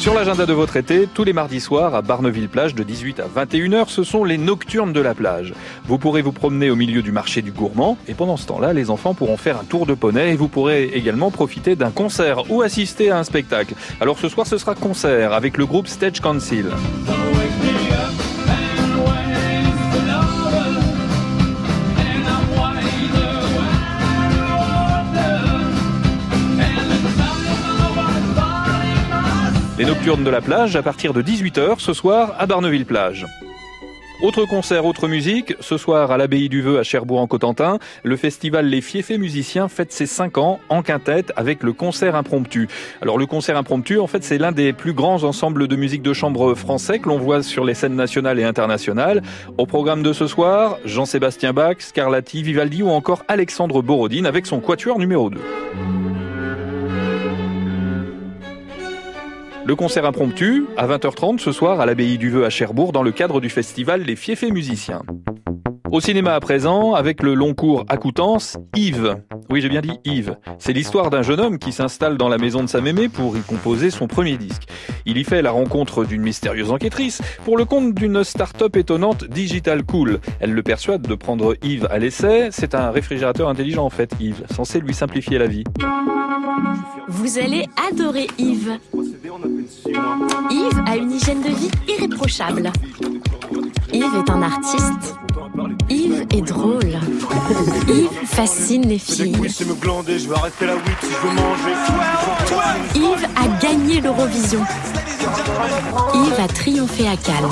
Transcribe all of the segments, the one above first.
Sur l'agenda de votre été, tous les mardis soirs à Barneville-Plage de 18 à 21h, ce sont les nocturnes de la plage. Vous pourrez vous promener au milieu du marché du gourmand et pendant ce temps-là, les enfants pourront faire un tour de poney et vous pourrez également profiter d'un concert ou assister à un spectacle. Alors ce soir, ce sera concert avec le groupe Stage Council. Les nocturnes de la plage à partir de 18h ce soir à Barneville-Plage. Autre concert, autre musique, ce soir à l'abbaye du Vœu à Cherbourg-en-Cotentin, le festival Les Fiefés Musiciens fête ses 5 ans en quintette avec le concert impromptu. Alors le concert impromptu, en fait, c'est l'un des plus grands ensembles de musique de chambre français que l'on voit sur les scènes nationales et internationales. Au programme de ce soir, Jean-Sébastien Bach, Scarlatti, Vivaldi ou encore Alexandre Borodine avec son quatuor numéro 2. Le concert impromptu, à 20h30 ce soir à l'abbaye du Vœu à Cherbourg dans le cadre du festival Les Fiefés Musiciens. Au cinéma à présent, avec le long cours à Coutances, Yves. Oui, j'ai bien dit Yves. C'est l'histoire d'un jeune homme qui s'installe dans la maison de sa mémé pour y composer son premier disque. Il y fait la rencontre d'une mystérieuse enquêtrice pour le compte d'une start-up étonnante Digital Cool. Elle le persuade de prendre Yves à l'essai. C'est un réfrigérateur intelligent en fait, Yves, censé lui simplifier la vie. Vous allez adorer Yves. Yves a une hygiène de vie irréprochable. Yves est un artiste. Yves est drôle. Yves fascine les filles. Yves a gagné l'Eurovision. Yves a triomphé à Cannes.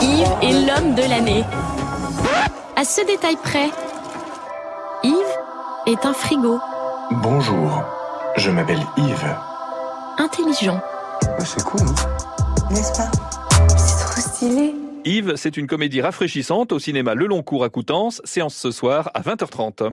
Yves est l'homme de l'année. À ce détail près, Yves est un frigo. Bonjour, je m'appelle Yves. Intelligent. C'est cool, hein N'est-ce pas? C'est trop stylé. Yves, c'est une comédie rafraîchissante au cinéma Le Long Cours à Coutances, séance ce soir à 20h30.